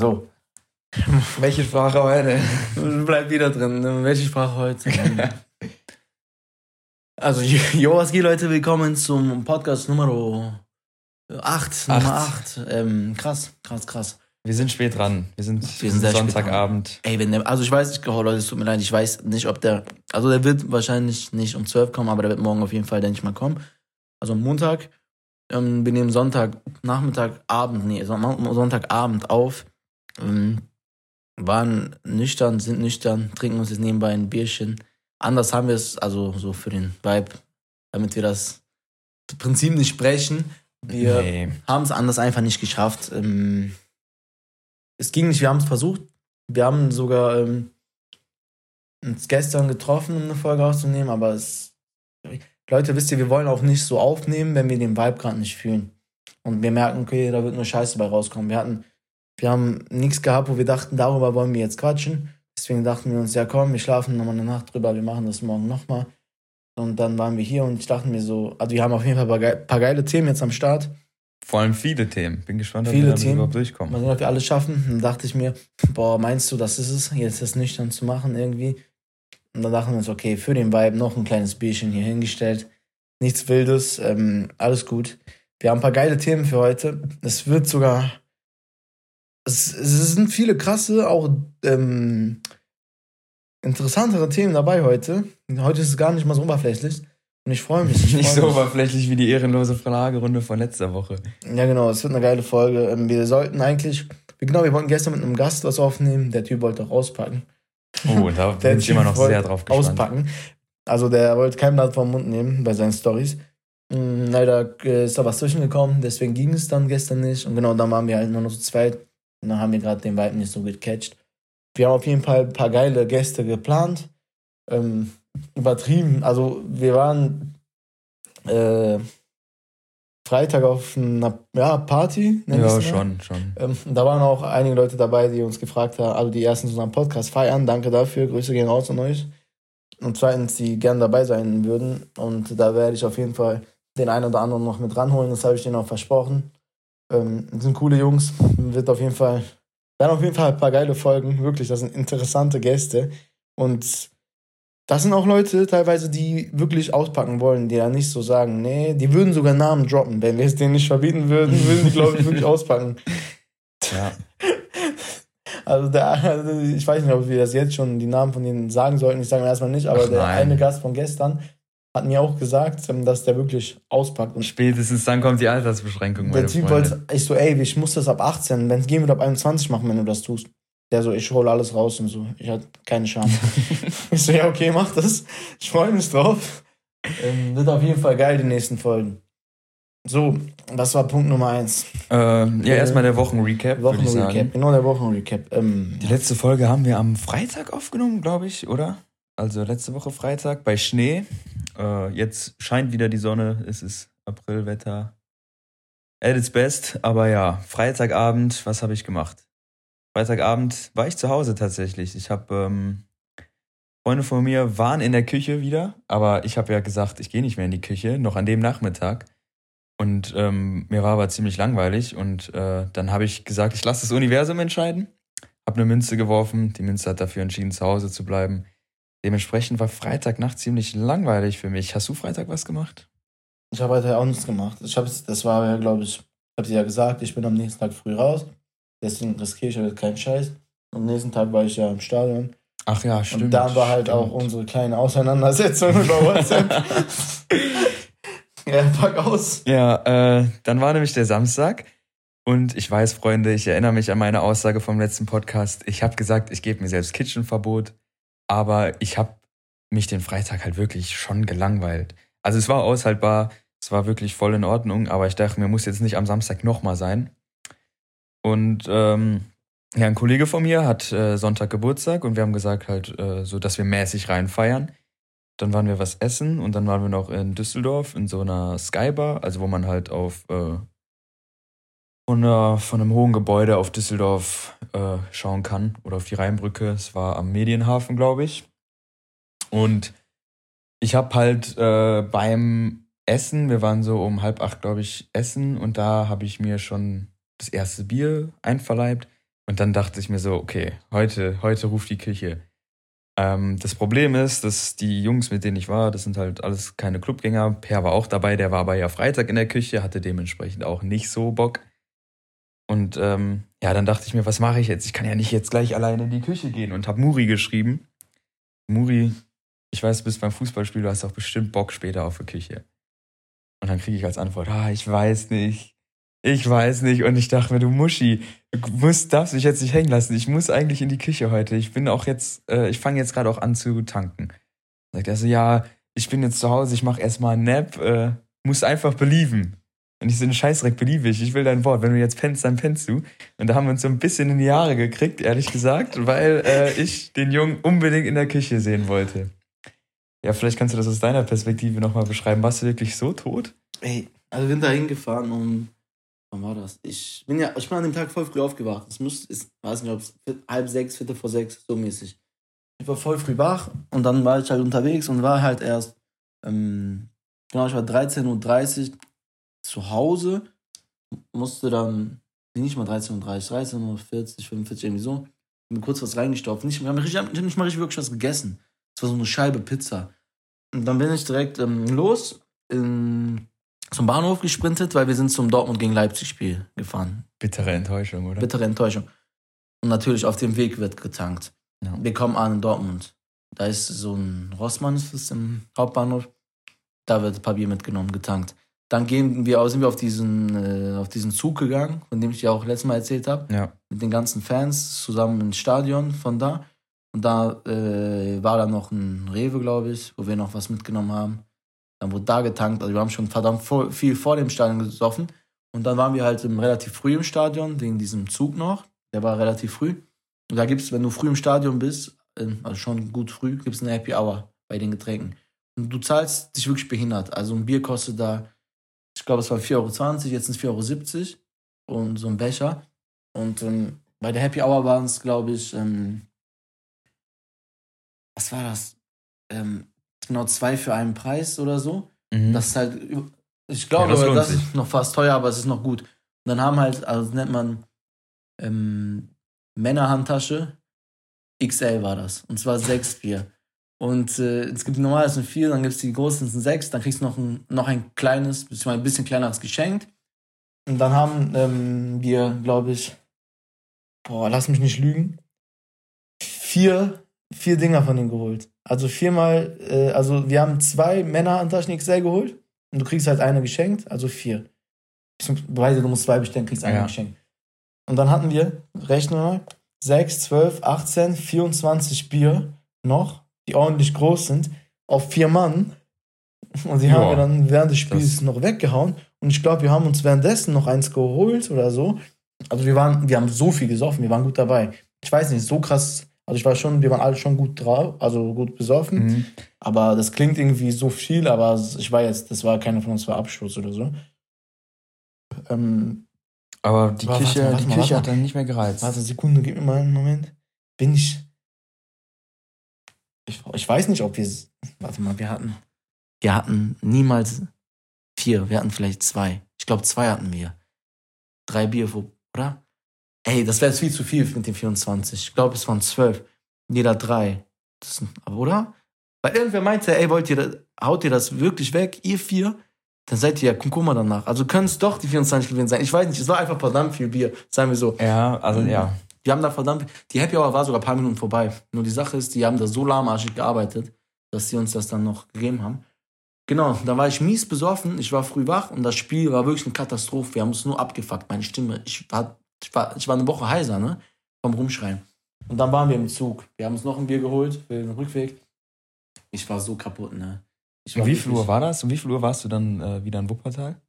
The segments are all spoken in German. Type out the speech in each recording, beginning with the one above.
So. Welche Sprache heute? Bleib wieder drin. Welche Sprache heute? also, jo, was geht, Leute? Willkommen zum Podcast Nummer 8. Nummer 8. Ähm, krass, krass, krass. Wir sind spät dran. Wir sind, Wir sind Sonntagabend. Ey, wenn der, also ich weiß nicht, oh, Leute, es tut mir leid, ich weiß nicht, ob der, also der wird wahrscheinlich nicht um 12 kommen, aber der wird morgen auf jeden Fall, denke ich mal, kommen. Also am Montag. Ähm, wir nehmen Sonntag, Nachmittag, Abend, nee, Sonntagabend auf. Ähm, waren nüchtern, sind nüchtern, trinken uns jetzt nebenbei ein Bierchen. Anders haben wir es, also so für den Vibe, damit wir das Prinzip nicht sprechen. Wir nee. haben es anders einfach nicht geschafft. Ähm, es ging nicht, wir haben es versucht. Wir haben sogar ähm, uns gestern getroffen, um eine Folge aufzunehmen, aber es. Leute, wisst ihr, wir wollen auch nicht so aufnehmen, wenn wir den Vibe gerade nicht fühlen. Und wir merken, okay, da wird nur Scheiße bei rauskommen. Wir hatten wir haben nichts gehabt, wo wir dachten, darüber wollen wir jetzt quatschen. Deswegen dachten wir uns, ja komm, wir schlafen nochmal eine Nacht drüber, wir machen das morgen nochmal. Und dann waren wir hier und ich dachte mir so, also wir haben auf jeden Fall ein paar, geile Themen jetzt am Start. Vor allem viele Themen. Bin gespannt, ob viele wir Themen. überhaupt durchkommen. Mal sehen, ob wir alles schaffen. Dann dachte ich mir, boah, meinst du, das ist es, jetzt das nüchtern zu machen irgendwie? Und dann dachten wir uns, okay, für den Vibe noch ein kleines Bierchen hier hingestellt. Nichts Wildes, ähm, alles gut. Wir haben ein paar geile Themen für heute. Es wird sogar es, es sind viele krasse, auch ähm, interessantere Themen dabei heute. Heute ist es gar nicht mal so oberflächlich. Und ich freue mich. Ich freu nicht so mich. oberflächlich wie die ehrenlose Fragerunde von letzter Woche. Ja, genau. Es wird eine geile Folge. Ähm, wir sollten eigentlich, genau, wir wollten gestern mit einem Gast was aufnehmen. Der Typ wollte auch auspacken. Oh, da bin ich immer noch sehr drauf gespannt. Auspacken. Also der wollte kein Blatt vom Mund nehmen bei seinen Stories. Mm, leider äh, ist da was zwischengekommen, deswegen ging es dann gestern nicht. Und genau, dann waren wir halt nur noch so zweit. Und dann haben wir gerade den Vibe nicht so gecatcht. Wir haben auf jeden Fall ein paar geile Gäste geplant. Ähm, übertrieben. Also wir waren äh, Freitag auf einer ja, Party. Ja, schon, schon. Ähm, da waren auch einige Leute dabei, die uns gefragt haben, also die erstens unseren Podcast feiern. Danke dafür. Grüße gehen raus an euch. Und zweitens, die gern dabei sein würden. Und da werde ich auf jeden Fall den einen oder anderen noch mit ranholen. Das habe ich denen auch versprochen. Ähm, sind coole Jungs. Wird auf jeden Fall, werden auf jeden Fall ein paar geile Folgen. Wirklich, das sind interessante Gäste. Und das sind auch Leute teilweise, die wirklich auspacken wollen, die ja nicht so sagen, nee, die würden sogar Namen droppen. Wenn wir es denen nicht verbieten würden, würden die, glaube ich, wirklich auspacken. Ja. Also, der, also ich weiß nicht, ob wir das jetzt schon die Namen von denen sagen sollten. Ich sage erstmal nicht, aber Ach, der eine Gast von gestern, hat mir auch gesagt, ähm, dass der wirklich auspackt. Und Spätestens dann kommt die Altersbeschränkung. Der Typ wollte, ich so, ey, ich muss das ab 18, wenn es gehen wird, ab 21 machen, wenn du das tust. Der so, ich hole alles raus und so. Ich hatte keine Chance. ich so, ja, okay, mach das. Ich freue mich drauf. Ähm, wird auf jeden Fall geil, die nächsten Folgen. So, das war Punkt Nummer eins. Ähm, ja, erstmal der Wochenrecap. Wochenrecap, genau der Wochenrecap. Ähm, die letzte Folge haben wir am Freitag aufgenommen, glaube ich, oder? Also letzte Woche Freitag bei Schnee. Äh, jetzt scheint wieder die Sonne. Es ist Aprilwetter. At its best. Aber ja, Freitagabend, was habe ich gemacht? Freitagabend war ich zu Hause tatsächlich. Ich habe ähm, Freunde von mir waren in der Küche wieder, aber ich habe ja gesagt, ich gehe nicht mehr in die Küche, noch an dem Nachmittag. Und ähm, mir war aber ziemlich langweilig und äh, dann habe ich gesagt, ich lasse das Universum entscheiden. Habe eine Münze geworfen, die Münze hat dafür entschieden, zu Hause zu bleiben. Dementsprechend war Freitagnacht ziemlich langweilig für mich. Hast du Freitag was gemacht? Ich habe heute auch nichts gemacht. Ich habe das war ja, glaube ich, ich habe dir ja gesagt, ich bin am nächsten Tag früh raus. Deswegen riskiere ich heute keinen Scheiß. Am nächsten Tag war ich ja im Stadion. Ach ja, stimmt. Und da war halt stimmt. auch unsere kleine Auseinandersetzung über WhatsApp. ja, pack aus. Ja, äh, dann war nämlich der Samstag. Und ich weiß, Freunde, ich erinnere mich an meine Aussage vom letzten Podcast. Ich habe gesagt, ich gebe mir selbst Kitchenverbot. Aber ich habe mich den Freitag halt wirklich schon gelangweilt. Also es war aushaltbar, es war wirklich voll in Ordnung, aber ich dachte mir, muss jetzt nicht am Samstag nochmal sein. Und ähm, ja, ein Kollege von mir hat äh, Sonntag Geburtstag und wir haben gesagt halt äh, so, dass wir mäßig rein feiern. Dann waren wir was essen und dann waren wir noch in Düsseldorf in so einer Skybar, also wo man halt auf äh, von, äh, von einem hohen Gebäude auf Düsseldorf äh, schauen kann oder auf die Rheinbrücke. Es war am Medienhafen, glaube ich. Und ich habe halt äh, beim Essen, wir waren so um halb acht, glaube ich, essen und da habe ich mir schon das erste Bier einverleibt. Und dann dachte ich mir so, okay, heute, heute ruft die Küche. Ähm, das Problem ist, dass die Jungs, mit denen ich war, das sind halt alles keine Clubgänger. Per war auch dabei, der war aber ja Freitag in der Küche, hatte dementsprechend auch nicht so Bock. Und ähm, ja, dann dachte ich mir, was mache ich jetzt? Ich kann ja nicht jetzt gleich alleine in die Küche gehen und habe Muri geschrieben. Muri, ich weiß, du bist beim Fußballspiel, du hast auch bestimmt Bock später auf die Küche. Und dann kriege ich als Antwort, ah, ich weiß nicht. Ich weiß nicht. Und ich dachte mir, du Muschi, du musst, darfst mich jetzt nicht hängen lassen. Ich muss eigentlich in die Küche heute. Ich bin auch jetzt, äh, ich fange jetzt gerade auch an zu tanken. Sagt er so, ja, ich bin jetzt zu Hause, ich mache erstmal einen Nap, äh, muss einfach belieben. Und ich so, ein Scheißdreck, beliebe ich, ich will dein Wort. Wenn du jetzt pennst, dann pennst du. Und da haben wir uns so ein bisschen in die Jahre gekriegt, ehrlich gesagt, weil äh, ich den Jungen unbedingt in der Küche sehen wollte. Ja, vielleicht kannst du das aus deiner Perspektive nochmal beschreiben. Warst du wirklich so tot? Ey, also wir sind da hingefahren und wann war das? Ich bin ja, ich bin an dem Tag voll früh aufgewacht. Es muss, ich weiß nicht, ob es halb sechs, viertel vor sechs, so mäßig. Ich war voll früh wach und dann war ich halt unterwegs und war halt erst, ähm, genau, ich war 13.30 Uhr zu Hause, musste dann, nicht mal 13.30 Uhr, 13.40 Uhr, 45, irgendwie so, mir kurz was reingestopft. Nicht, ich habe nicht, hab nicht mal richtig wirklich was gegessen. Es war so eine Scheibe Pizza. Und dann bin ich direkt ähm, los in, zum Bahnhof gesprintet, weil wir sind zum Dortmund gegen Leipzig Spiel gefahren. Bittere Enttäuschung, oder? Bittere Enttäuschung. Und natürlich auf dem Weg wird getankt. Ja. Wir kommen an in Dortmund. Da ist so ein Rossmann, ist im Hauptbahnhof. Da wird Papier mitgenommen, getankt. Dann gehen wir, sind wir auf diesen, äh, auf diesen Zug gegangen, von dem ich dir auch letztes Mal erzählt habe. Ja. Mit den ganzen Fans zusammen ins Stadion von da. Und da äh, war dann noch ein Rewe, glaube ich, wo wir noch was mitgenommen haben. Dann wurde da getankt. Also wir haben schon verdammt viel vor dem Stadion gesoffen. Und dann waren wir halt relativ früh im Stadion, wegen diesem Zug noch. Der war relativ früh. Und da gibt es, wenn du früh im Stadion bist, äh, also schon gut früh, gibt es eine Happy Hour bei den Getränken. Und du zahlst dich wirklich behindert. Also ein Bier kostet da glaube, es war 4,20 Euro, jetzt sind es 4,70 Euro und so ein Becher. Und ähm, bei der Happy Hour waren es, glaube ich, ähm, was war das? Ähm, genau zwei für einen Preis oder so. Mhm. Das ist halt, ich glaube, ja, das, das ist noch fast teuer, aber es ist noch gut. Und dann haben halt, also nennt man ähm, Männerhandtasche, XL war das. Und zwar sechs Bier. Und äh, es gibt die normalen, das sind vier, dann gibt es die großen, das sind sechs, dann kriegst du noch ein, noch ein kleines, beziehungsweise ein bisschen kleineres Geschenk. Und dann haben ähm, wir, glaube ich, boah, lass mich nicht lügen, vier, vier Dinger von denen geholt. Also viermal, äh, also wir haben zwei Männerhandtaschen XL geholt und du kriegst halt eine geschenkt, also vier. Beziehungsweise du musst zwei bestellen, kriegst eine ja. geschenkt. Und dann hatten wir, rechnen wir mal, 6, 12, 18, 24 Bier noch die ordentlich groß sind, auf vier Mann. Und die ja, haben wir dann während des Spiels noch weggehauen. Und ich glaube, wir haben uns währenddessen noch eins geholt oder so. Also wir waren, wir haben so viel gesoffen, wir waren gut dabei. Ich weiß nicht, so krass. Also ich war schon, wir waren alle schon gut drauf, also gut besoffen. Mhm. Aber das klingt irgendwie so viel, aber ich war jetzt, das war keiner von uns war Abschluss oder so. Ähm, aber die aber Küche, warte, warte, die Küche hat dann nicht mehr gereizt. Warte, Sekunde, gib mir mal einen Moment. Bin ich, ich, ich weiß nicht, ob wir. Warte mal, wir hatten. Wir hatten niemals vier, wir hatten vielleicht zwei. Ich glaube, zwei hatten wir. Drei Bier, oder? Ey, das wäre jetzt viel zu viel mit den 24. Ich glaube, es waren zwölf. Jeder drei. Das, oder? Weil irgendwer meinte, ey, wollt ihr, haut ihr das wirklich weg, ihr vier? Dann seid ihr ja Kunkuma danach. Also können es doch die 24 gewesen sein. Ich weiß nicht, es war einfach verdammt viel Bier, sagen wir so. Ja, also ja. Die haben da verdammt, die Happy Hour war sogar ein paar Minuten vorbei. Nur die Sache ist, die haben da so lahmarschig gearbeitet, dass sie uns das dann noch gegeben haben. Genau, da war ich mies besoffen, ich war früh wach und das Spiel war wirklich eine Katastrophe. Wir haben uns nur abgefuckt, meine Stimme. Ich war, ich war, ich war eine Woche heiser, ne? Vom Rumschreien. Und dann waren wir im Zug. Wir haben uns noch ein Bier geholt für den Rückweg. Ich war so kaputt, ne? Und wie viel Uhr war das? Und wie viel Uhr warst du dann äh, wieder in Wuppertal?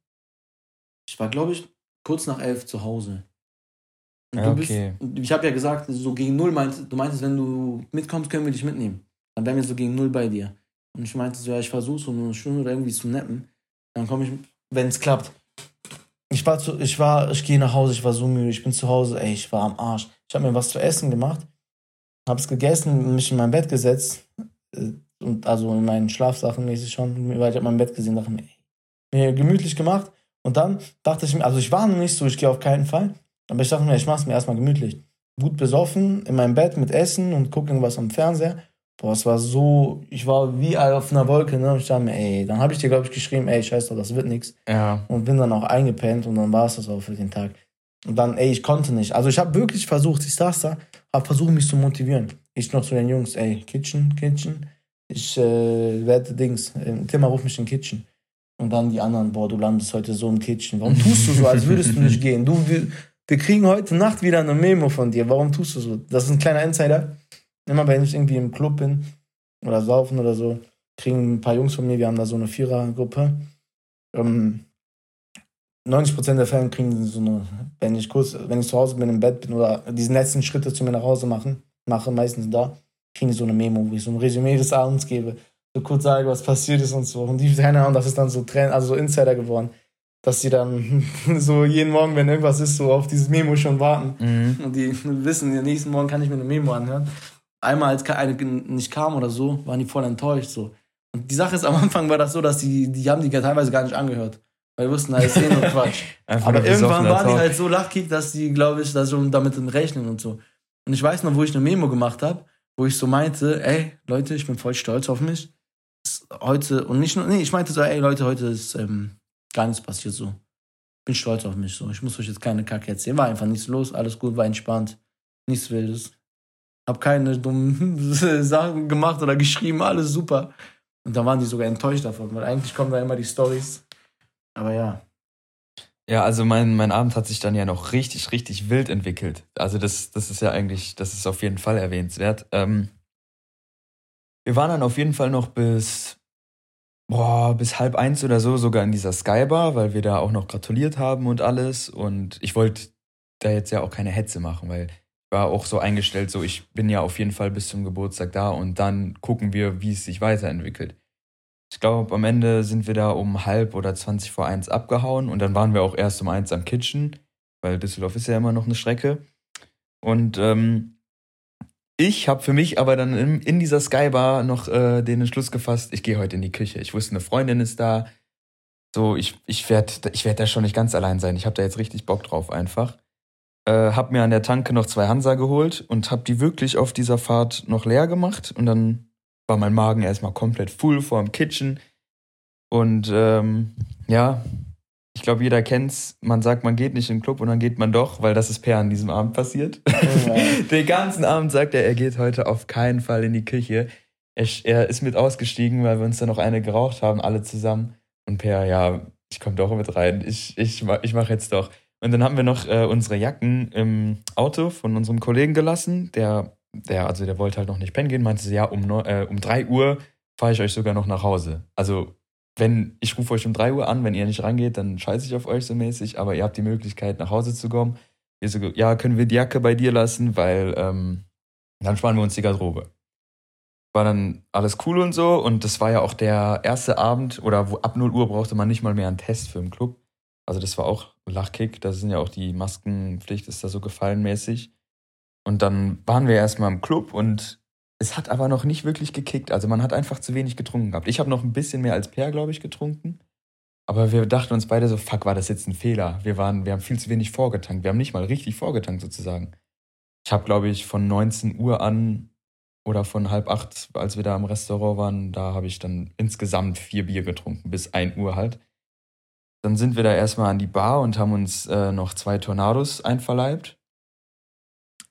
Ich war, glaube ich, kurz nach elf zu Hause. Ja, okay. Bist, ich habe ja gesagt, so gegen null meint, du meintest, wenn du mitkommst, können wir dich mitnehmen. Dann wären wir so gegen null bei dir. Und ich meinte so, ja, ich versuche so eine Stunde oder irgendwie zu neppen. Dann komme ich, wenn es klappt. Ich war, zu, ich war, ich gehe nach Hause, ich war so müde, ich bin zu Hause, ey, ich war am Arsch. Ich habe mir was zu essen gemacht, habe es gegessen, mich in mein Bett gesetzt äh, und also in meinen Schlafsachen mäßig schon, weil ich habe mein Bett gesehen, dachte mir, ey, mir gemütlich gemacht und dann dachte ich mir, also ich war noch nicht so, ich gehe auf keinen Fall. Aber ich dachte mir, ich mache es mir erstmal gemütlich. gut besoffen in meinem Bett mit Essen und gucke irgendwas am Fernseher. Boah, es war so, ich war wie auf einer Wolke, ne? Und ich dachte mir, ey, dann habe ich dir, glaube ich, geschrieben, ey, scheiße, das wird nichts. Ja. Und bin dann auch eingepennt und dann war es das auch für den Tag. Und dann, ey, ich konnte nicht. Also ich habe wirklich versucht, ich saß da, habe versucht, mich zu motivieren. Ich noch zu den Jungs, ey, Kitchen, Kitchen. Ich äh, werde Dings, äh, Timmer ruft mich in Kitchen. Und dann die anderen, boah, du landest heute so im Kitchen. Warum tust du so, als würdest du nicht gehen? Du, wir, wir kriegen heute Nacht wieder eine Memo von dir. Warum tust du so? Das ist ein kleiner Insider. Immer wenn ich irgendwie im Club bin oder saufen oder so, kriegen ein paar Jungs von mir, wir haben da so eine Vierergruppe. Ähm, 90% der Fälle kriegen so eine, wenn ich kurz, wenn ich zu Hause bin, im Bett bin oder diese letzten Schritte zu mir nach Hause machen, mache, meistens da, kriegen die so eine Memo, wo ich so ein Resümee des Abends gebe, so kurz sage, was passiert ist und so. Und die, keine Ahnung, das ist dann so Trend, also so Insider geworden, dass die dann so jeden Morgen, wenn irgendwas ist, so auf dieses Memo schon warten. Mhm. Und die wissen, den nächsten Morgen kann ich mir eine Memo anhören. Einmal, als eine nicht kam oder so, waren die voll enttäuscht, so. Und die Sache ist, am Anfang war das so, dass die, die haben die teilweise gar nicht angehört. Weil wir wussten, da ist eh nur Quatsch. Aber irgendwann waren die halt so lachkick, dass die, glaube ich, da schon damit rechnen und so. Und ich weiß noch, wo ich eine Memo gemacht habe, wo ich so meinte, ey, Leute, ich bin voll stolz auf mich. Heute, und nicht nur, nee, ich meinte so, ey, Leute, heute ist ähm, gar nichts passiert so. Bin stolz auf mich so. Ich muss euch jetzt keine Kacke erzählen. War einfach nichts los, alles gut, war entspannt. Nichts Wildes. Hab keine dummen Sachen gemacht oder geschrieben, alles super. Und dann waren die sogar enttäuscht davon, weil eigentlich kommen da immer die Stories. Aber ja. Ja, also mein, mein Abend hat sich dann ja noch richtig, richtig wild entwickelt. Also das, das ist ja eigentlich, das ist auf jeden Fall erwähnenswert. Ähm, wir waren dann auf jeden Fall noch bis, boah, bis halb eins oder so sogar in dieser Skybar, weil wir da auch noch gratuliert haben und alles. Und ich wollte da jetzt ja auch keine Hetze machen, weil ich war auch so eingestellt, so ich bin ja auf jeden Fall bis zum Geburtstag da und dann gucken wir, wie es sich weiterentwickelt. Ich glaube, am Ende sind wir da um halb oder 20 vor eins abgehauen und dann waren wir auch erst um eins am Kitchen, weil Düsseldorf ist ja immer noch eine Strecke. Und ähm, ich habe für mich aber dann in, in dieser Skybar noch äh, den Entschluss gefasst, ich gehe heute in die Küche. Ich wusste, eine Freundin ist da. So, ich, ich werde ich werd da schon nicht ganz allein sein. Ich habe da jetzt richtig Bock drauf einfach. Äh, hab mir an der Tanke noch zwei Hansa geholt und hab die wirklich auf dieser Fahrt noch leer gemacht und dann war mein Magen erstmal komplett full vor dem Kitchen. Und ähm, ja, ich glaube, jeder kennt's. Man sagt, man geht nicht in den Club und dann geht man doch, weil das ist Per an diesem Abend passiert. den ganzen Abend sagt er, er geht heute auf keinen Fall in die Küche. Er, er ist mit ausgestiegen, weil wir uns dann noch eine geraucht haben, alle zusammen. Und Per, ja, ich komme doch mit rein. Ich, ich, ich mache jetzt doch. Und dann haben wir noch äh, unsere Jacken im Auto von unserem Kollegen gelassen, der der, also der wollte halt noch nicht pennen gehen, meinte ja, um, neun- äh, um 3 Uhr fahre ich euch sogar noch nach Hause. Also, wenn, ich rufe euch um 3 Uhr an, wenn ihr nicht rangeht, dann scheiße ich auf euch so mäßig, aber ihr habt die Möglichkeit, nach Hause zu kommen. Wir so, ja, können wir die Jacke bei dir lassen, weil ähm, dann sparen wir uns die Garderobe. War dann alles cool und so und das war ja auch der erste Abend oder wo ab 0 Uhr brauchte man nicht mal mehr einen Test für den Club. Also das war auch Lachkick, da sind ja auch die Maskenpflicht ist da so gefallen mäßig. Und dann waren wir erstmal im Club und es hat aber noch nicht wirklich gekickt. Also man hat einfach zu wenig getrunken gehabt. Ich habe noch ein bisschen mehr als Per, glaube ich, getrunken. Aber wir dachten uns beide so, fuck, war das jetzt ein Fehler? Wir waren, wir haben viel zu wenig vorgetankt. Wir haben nicht mal richtig vorgetankt sozusagen. Ich habe, glaube ich, von 19 Uhr an oder von halb acht, als wir da im Restaurant waren, da habe ich dann insgesamt vier Bier getrunken, bis 1 Uhr halt. Dann sind wir da erstmal an die Bar und haben uns äh, noch zwei Tornados einverleibt.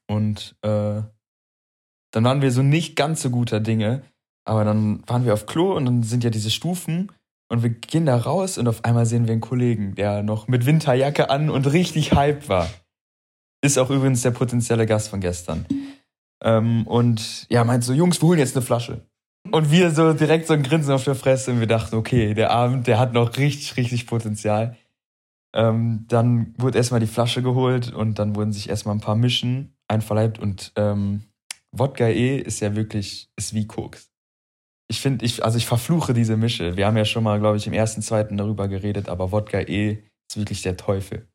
Und äh, dann waren wir so nicht ganz so guter Dinge, aber dann waren wir auf Klo und dann sind ja diese Stufen und wir gehen da raus und auf einmal sehen wir einen Kollegen, der noch mit Winterjacke an und richtig hype war. Ist auch übrigens der potenzielle Gast von gestern. Ähm, und ja, meint so, Jungs, wir holen jetzt eine Flasche. Und wir so direkt so ein Grinsen auf der Fresse und wir dachten, okay, der Abend, der hat noch richtig, richtig Potenzial. Ähm, dann wurde erstmal die Flasche geholt und dann wurden sich erstmal ein paar Mischen einverleibt und ähm, Wodka E ist ja wirklich, ist wie Koks. Ich finde, ich, also ich verfluche diese Mische. Wir haben ja schon mal, glaube ich, im ersten, zweiten darüber geredet, aber Wodka E ist wirklich der Teufel.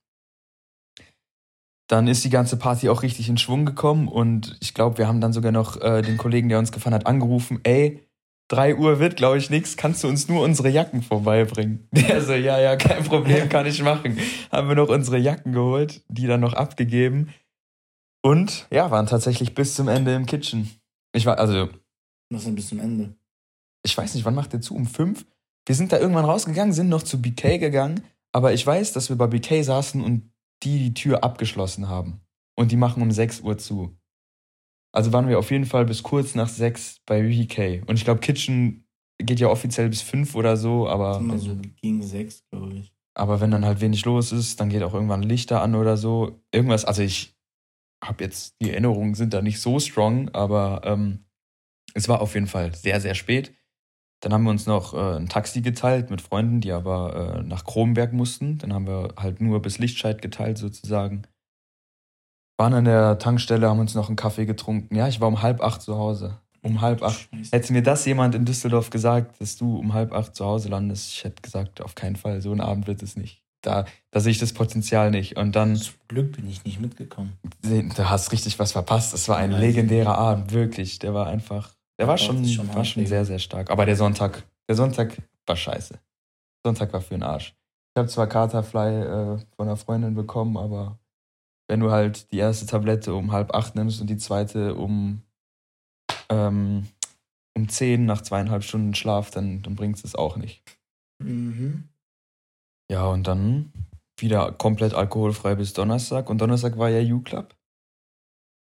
Dann ist die ganze Party auch richtig in Schwung gekommen und ich glaube, wir haben dann sogar noch äh, den Kollegen, der uns gefahren hat, angerufen, ey, 3 Uhr wird, glaube ich, nichts, kannst du uns nur unsere Jacken vorbeibringen? Der so, ja, ja, kein Problem, kann ich machen. Haben wir noch unsere Jacken geholt, die dann noch abgegeben. Und ja, waren tatsächlich bis zum Ende im Kitchen. Ich war, also. Was denn bis zum Ende? Ich weiß nicht, wann macht der zu? Um fünf? Wir sind da irgendwann rausgegangen, sind noch zu BK gegangen, aber ich weiß, dass wir bei BK saßen und die die Tür abgeschlossen haben. Und die machen um 6 Uhr zu. Also waren wir auf jeden Fall bis kurz nach 6 bei BK. Und ich glaube, Kitchen geht ja offiziell bis 5 oder so, aber. Immer so gegen 6, glaube ich. Aber wenn dann halt wenig los ist, dann geht auch irgendwann Lichter an oder so. Irgendwas, also ich habe jetzt, die Erinnerungen sind da nicht so strong, aber ähm, es war auf jeden Fall sehr, sehr spät. Dann haben wir uns noch äh, ein Taxi geteilt mit Freunden, die aber äh, nach Kronberg mussten. Dann haben wir halt nur bis Lichtscheid geteilt sozusagen. Waren an der Tankstelle, haben uns noch einen Kaffee getrunken. Ja, ich war um halb acht zu Hause. Um halb acht. Scheiße. Hätte mir das jemand in Düsseldorf gesagt, dass du um halb acht zu Hause landest, ich hätte gesagt, auf keinen Fall, so ein Abend wird es nicht. Da, da sehe ich das Potenzial nicht. Und dann. Zum Glück bin ich nicht mitgekommen. Du hast richtig was verpasst. Das war ein ja, legendärer Abend, wirklich. Der war einfach. Der war schon, schon, war schon sehr, sehr stark. Aber der Sonntag, der Sonntag war scheiße. Sonntag war für den Arsch. Ich habe zwar Katerfly äh, von einer Freundin bekommen, aber wenn du halt die erste Tablette um halb acht nimmst und die zweite um, ähm, um zehn nach zweieinhalb Stunden Schlaf, dann, dann bringt es auch nicht. Mhm. Ja, und dann wieder komplett alkoholfrei bis Donnerstag. Und Donnerstag war ja U-Club.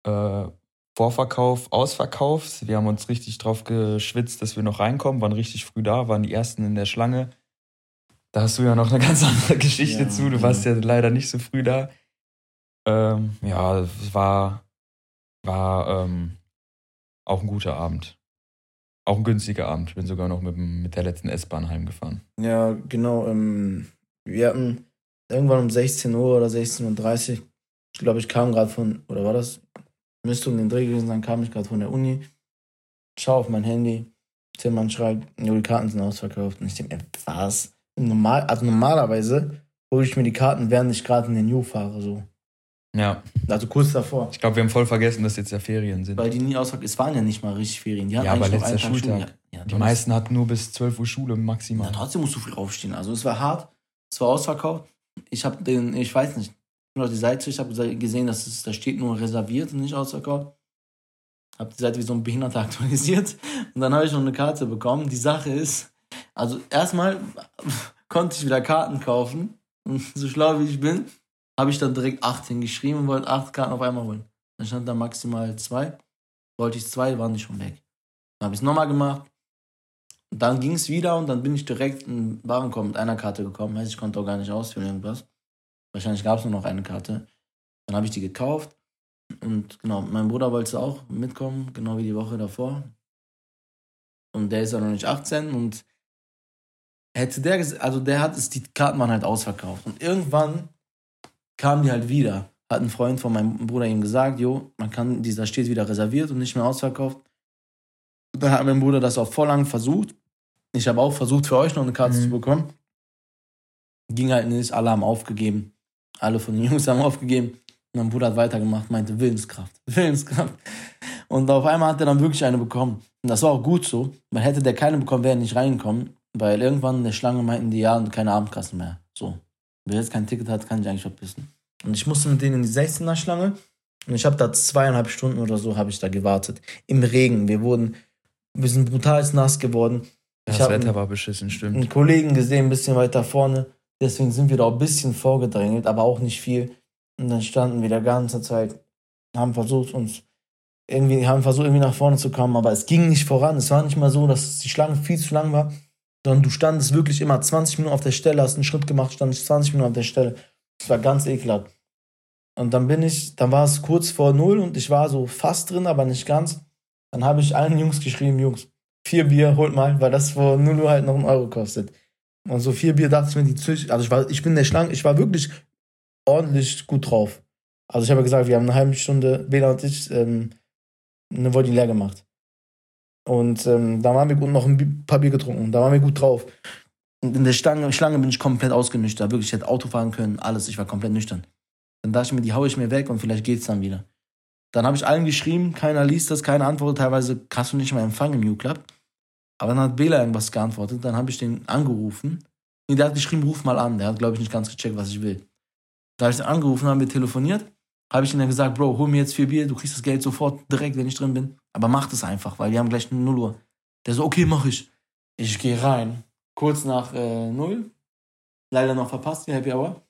Äh, Vorverkauf, ausverkauft. Wir haben uns richtig drauf geschwitzt, dass wir noch reinkommen, waren richtig früh da, waren die ersten in der Schlange. Da hast du ja noch eine ganz andere Geschichte ja, zu. Du ja. warst ja leider nicht so früh da. Ähm, ja, es war, war ähm, auch ein guter Abend. Auch ein günstiger Abend. Ich bin sogar noch mit, mit der letzten S-Bahn heimgefahren. Ja, genau. Ähm, wir hatten irgendwann um 16 Uhr oder 16.30 Uhr, ich glaube, ich kam gerade von, oder war das? Müsste um den Dreh gewesen sein, kam ich gerade von der Uni, schau auf mein Handy, Tillmann schreibt, jo, die Karten sind ausverkauft. Und ich denke was? Normal, also normalerweise hole ich mir die Karten, während ich gerade in den U fahre, so. Ja. Also kurz davor. Ich glaube, wir haben voll vergessen, dass jetzt ja Ferien sind. Weil die nie ausverkauft, es waren ja nicht mal richtig Ferien. Die hatten ja, aber letzter Schultag. Ja, die meisten hatten nur bis 12 Uhr Schule maximal. Ja, trotzdem musst du früh aufstehen. Also es war hart, es war ausverkauft. Ich habe den, ich weiß nicht, ich auf die Seite, ich habe gesehen, dass es, da steht nur reserviert und nicht ausverkauft. Habe die Seite wie so ein Behinderter aktualisiert und dann habe ich noch eine Karte bekommen. Die Sache ist, also erstmal konnte ich wieder Karten kaufen und so schlau wie ich bin, habe ich dann direkt acht hingeschrieben und wollte acht Karten auf einmal holen. Dann stand da maximal zwei. Wollte ich zwei, waren die schon weg. Dann habe ich es nochmal gemacht. Und dann ging es wieder und dann bin ich direkt in den Warenkorb mit einer Karte gekommen. Heißt, ich konnte auch gar nicht ausführen irgendwas. Wahrscheinlich gab es nur noch eine Karte. Dann habe ich die gekauft. Und genau, mein Bruder wollte auch mitkommen, genau wie die Woche davor. Und der ist ja noch nicht 18 und hätte der, also der hat es, die Karten waren halt ausverkauft. Und irgendwann kamen die halt wieder. Hat ein Freund von meinem Bruder ihm gesagt, jo, man kann, dieser steht wieder reserviert und nicht mehr ausverkauft. Dann hat mein Bruder das auch voll lang versucht. Ich habe auch versucht, für euch noch eine Karte mhm. zu bekommen. Ging halt nicht, alle haben aufgegeben. Alle von den Jungs haben aufgegeben. Und mein Bruder hat weitergemacht, meinte Willenskraft, Willenskraft. Und auf einmal hat er dann wirklich eine bekommen. Und das war auch gut so, weil hätte der keine bekommen, wäre er nicht reingekommen. Weil irgendwann in der Schlange meinten die, ja, und keine Abendkassen mehr. So. Wer jetzt kein Ticket hat, kann sich eigentlich verpissen. Und ich musste mit denen in die 16er Schlange. Und ich habe da zweieinhalb Stunden oder so habe ich da gewartet. Im Regen. Wir wurden, wir sind brutal nass geworden. Das ich Wetter war beschissen, stimmt. Einen Kollegen gesehen, ein bisschen weiter vorne. Deswegen sind wir da ein bisschen vorgedrängelt, aber auch nicht viel. Und dann standen wir die ganze Zeit, haben versucht, uns irgendwie, haben versucht, irgendwie nach vorne zu kommen, aber es ging nicht voran. Es war nicht mal so, dass die Schlange viel zu lang war, sondern du standest wirklich immer 20 Minuten auf der Stelle, hast einen Schritt gemacht, standest 20 Minuten auf der Stelle. Das war ganz ekelhaft. Und dann bin ich, dann war es kurz vor null und ich war so fast drin, aber nicht ganz. Dann habe ich allen Jungs geschrieben, Jungs, vier Bier, holt mal, weil das vor 0 Uhr halt noch einen Euro kostet. Und so vier Bier dachte ich mir, die Züch, also ich war, ich bin der Schlange, ich war wirklich ordentlich gut drauf. Also ich habe gesagt, wir haben eine halbe Stunde, Bela und ich, ähm, eine Body leer gemacht. Und ähm, da waren wir gut noch ein paar Bier getrunken. Da waren wir gut drauf. Und in der Schlange, Schlange bin ich komplett ausgenüchtert. Wirklich, ich hätte Auto fahren können, alles. Ich war komplett nüchtern. Dann dachte ich mir, die haue ich mir weg und vielleicht geht's dann wieder. Dann habe ich allen geschrieben, keiner liest das, keiner antwortet. Teilweise hast du nicht mal Empfang im New Club. Aber dann hat Bela irgendwas geantwortet. Dann habe ich den angerufen. Nee, der hat geschrieben, ruf mal an. Der hat, glaube ich, nicht ganz gecheckt, was ich will. Da habe ich den angerufen, haben wir telefoniert. habe ich ihm dann gesagt, Bro, hol mir jetzt vier Bier, du kriegst das Geld sofort direkt, wenn ich drin bin. Aber mach das einfach, weil wir haben gleich 0 Uhr. Der so, okay, mach ich. Ich gehe rein. Kurz nach äh, 0. Leider noch verpasst, die Happy Hour.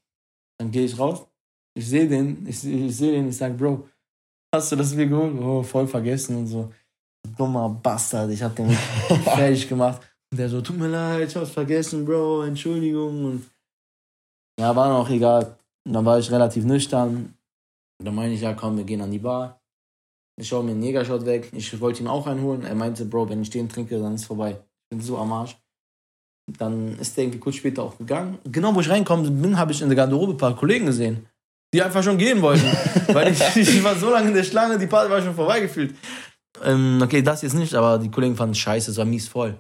Dann gehe ich raus. Ich sehe den, ich, ich sehe den, ich sag, Bro, hast du das Bier geholt? Oh, voll vergessen und so. Dummer Bastard, ich hab den fertig gemacht. Und der so, tut mir leid, ich hab's vergessen, Bro, Entschuldigung. Und ja, war noch egal. Und dann war ich relativ nüchtern. Und dann meine ich, ja komm, wir gehen an die Bar. Ich schaue mir einen Negershot weg. Ich wollte ihn auch einholen. Er meinte, Bro, wenn ich den trinke, dann ist vorbei. Ich bin so am Arsch. Dann ist der irgendwie kurz später auch gegangen. Genau, wo ich reinkommen bin, habe ich in der Garderobe ein paar Kollegen gesehen, die einfach schon gehen wollten. Weil ich, ich war so lange in der Schlange, die Party war schon vorbeigefühlt. Ähm, okay, das jetzt nicht, aber die Kollegen fanden es scheiße, es war mies voll.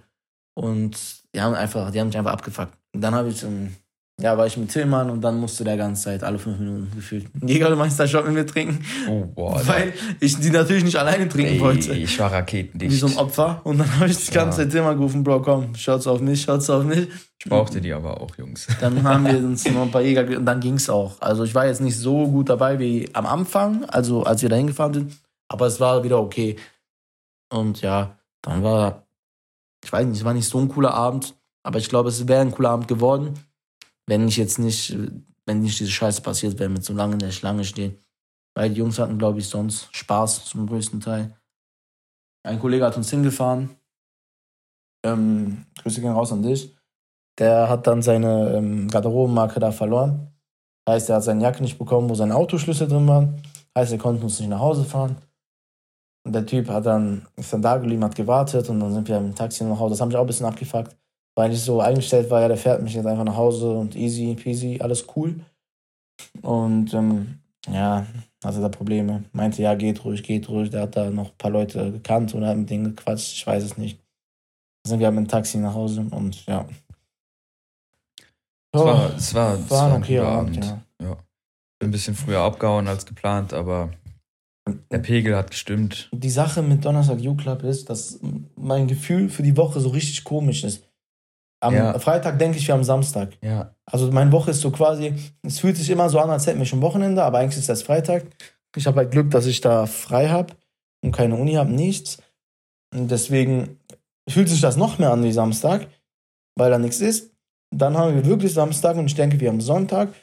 Und die haben einfach, die haben mich einfach abgefuckt. Und dann habe ich ähm, ja, war ich mit Tillmann und dann musste der ganze Zeit alle fünf Minuten gefühlt einen Jägermeister-Shot mit mir trinken. Oh, boah. Weil ich die natürlich nicht alleine trinken Ey, wollte. Ich war raketendicht. Wie so ein Opfer. Und dann habe ich die ganze Ja. Zeit Tillmann gerufen, Bro, komm, Shots auf mich, Shots auf mich. Ich brauchte die aber auch, Jungs. Dann haben wir uns noch ein paar Jäger ge- und dann ging's auch. Also ich war jetzt nicht so gut dabei wie am Anfang, also als wir da hingefahren sind. Aber es war wieder okay. Und ja, dann war, ich weiß nicht, es war nicht so ein cooler Abend, aber ich glaube, es wäre ein cooler Abend geworden, wenn ich jetzt nicht, wenn nicht diese Scheiße passiert wäre, mit so lange in der Schlange stehen. Weil die Jungs hatten, glaube ich, sonst Spaß zum größten Teil. Ein Kollege hat uns hingefahren. Ähm, Grüße gehen raus an dich. Der hat dann seine ähm, Garderobenmarke da verloren. Heißt, er hat seine Jacke nicht bekommen, wo seine Autoschlüssel drin waren. Heißt, er konnte uns nicht nach Hause fahren. Und der Typ hat dann, ist dann da geblieben, hat gewartet und dann sind wir mit dem Taxi nach Hause. Das hat mich auch ein bisschen abgefuckt, weil ich so eingestellt war, ja, der fährt mich jetzt einfach nach Hause und easy peasy, alles cool. Und ähm, ja, hatte da Probleme. Meinte, ja, geht ruhig, geht ruhig. Der hat da noch ein paar Leute gekannt und hat mit denen gequatscht, ich weiß es nicht. Dann sind wir halt mit dem Taxi nach Hause und ja. Es war, es war, es war war ein okayer Abend, Abend. ja. Ja. Bin ein bisschen früher abgehauen als geplant, aber der Pegel hat gestimmt. Die Sache mit Donnerstag U-Club ist, dass mein Gefühl für die Woche so richtig komisch ist. Am Ja. Freitag denke ich wie am Samstag. Ja, Also meine Woche ist so quasi, es fühlt sich immer so an, als hätten wir schon Wochenende, aber eigentlich ist das Freitag. Ich habe halt Glück, dass ich da frei habe und keine Uni habe, nichts. Und deswegen fühlt sich das noch mehr an wie Samstag, weil da nichts ist. Dann haben wir wirklich Samstag und ich denke, wir haben Sonntag.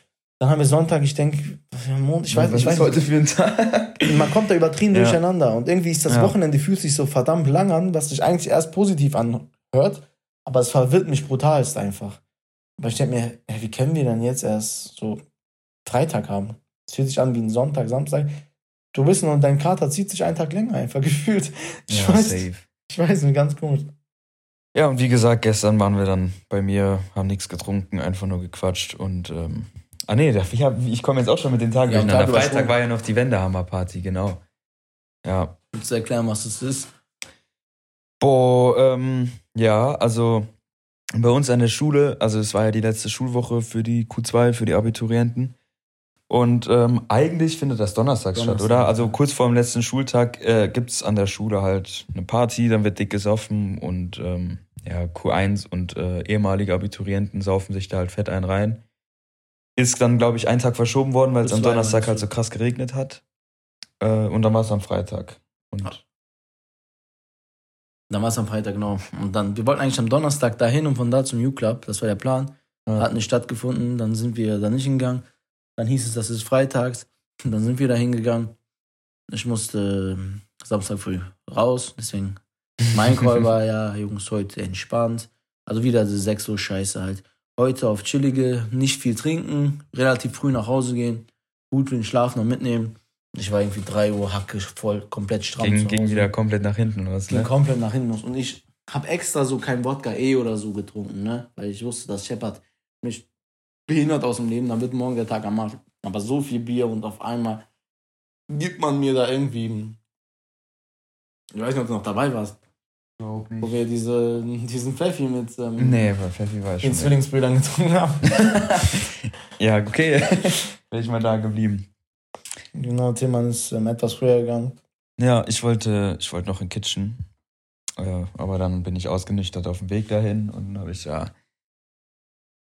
Dann haben wir Sonntag, ich denke, ich weiß, Was ich weiß ist heute für ein Tag? man kommt da übertrieben Ja. durcheinander. Und irgendwie ist das Ja. Wochenende, fühlt sich so verdammt lang an, was sich eigentlich erst positiv anhört. Aber es verwirrt mich brutal ist einfach. Aber ich denke mir, ja, wie können wir denn jetzt erst so Freitag haben? Es fühlt sich an wie ein Sonntag, Samstag. Du wissen, und dein Kater zieht sich einen Tag länger einfach gefühlt. Ich, Ja, weiß, safe. ich weiß nicht, ganz komisch. Ja, und wie gesagt, gestern waren wir dann bei mir, haben nichts getrunken, einfach nur gequatscht und ähm, ah nee, ich, hab- ich komme jetzt auch schon mit den Tagen Ja, durcheinander. Tag Freitag war ja noch die Wendehammer-Party, genau. Ja. Willst du erklären, was das ist? Boah, ähm, ja, also bei uns an der Schule, also es war ja die letzte Schulwoche für die Q2, für die Abiturienten. Und ähm, eigentlich findet das donnerstags statt, Donnerstag, oder? Also kurz vor dem letzten Schultag äh, gibt's an der Schule halt eine Party, dann wird dick gesoffen und ähm, ja, Q1 und äh, ehemalige Abiturienten saufen sich da halt fett ein rein. Ist dann, glaube ich, einen Tag verschoben worden, weil es am Donnerstag halt so krass geregnet hat. Äh, und dann war es am Freitag. Und Ah. Dann war es am Freitag, genau. Und dann, wir wollten eigentlich am Donnerstag dahin und von da zum U-Club. Das war der Plan. Ja. Hat nicht stattgefunden. Dann sind wir da nicht hingegangen. Dann hieß es, das ist freitags. Und dann sind wir da hingegangen. Ich musste ähm, Samstag früh raus. Deswegen, mein Call war ja, Jungs, heute entspannt. Also wieder diese 6 Uhr Scheiße halt. Heute auf chillige, nicht viel trinken, relativ früh nach Hause gehen, gut für den Schlaf noch mitnehmen. Ich war irgendwie 3 Uhr hacke voll, komplett stramm ging, ging wieder komplett nach hinten oder was, ging ne? komplett nach hinten los. Und ich habe extra so kein Wodka E oder so getrunken, ne? Weil ich wusste, das scheppert mich behindert aus dem Leben, dann wird morgen der Tag am Arsch. Aber so viel Bier und auf einmal gibt man mir da irgendwie. Ich weiß nicht, ob du noch dabei warst, wo wir diese, diesen Pfeffi mit ähm, Nee, bei Pfeffi war ich den schon. Zwillingsbrüdern getrunken haben. ja, okay. Wäre ich mal da geblieben. genau, Tillmann ist ähm, etwas früher gegangen. Ja, ich wollte, ich wollte noch in Kitchen. Äh, aber dann bin ich ausgenüchtert auf dem Weg dahin und dann habe ich ja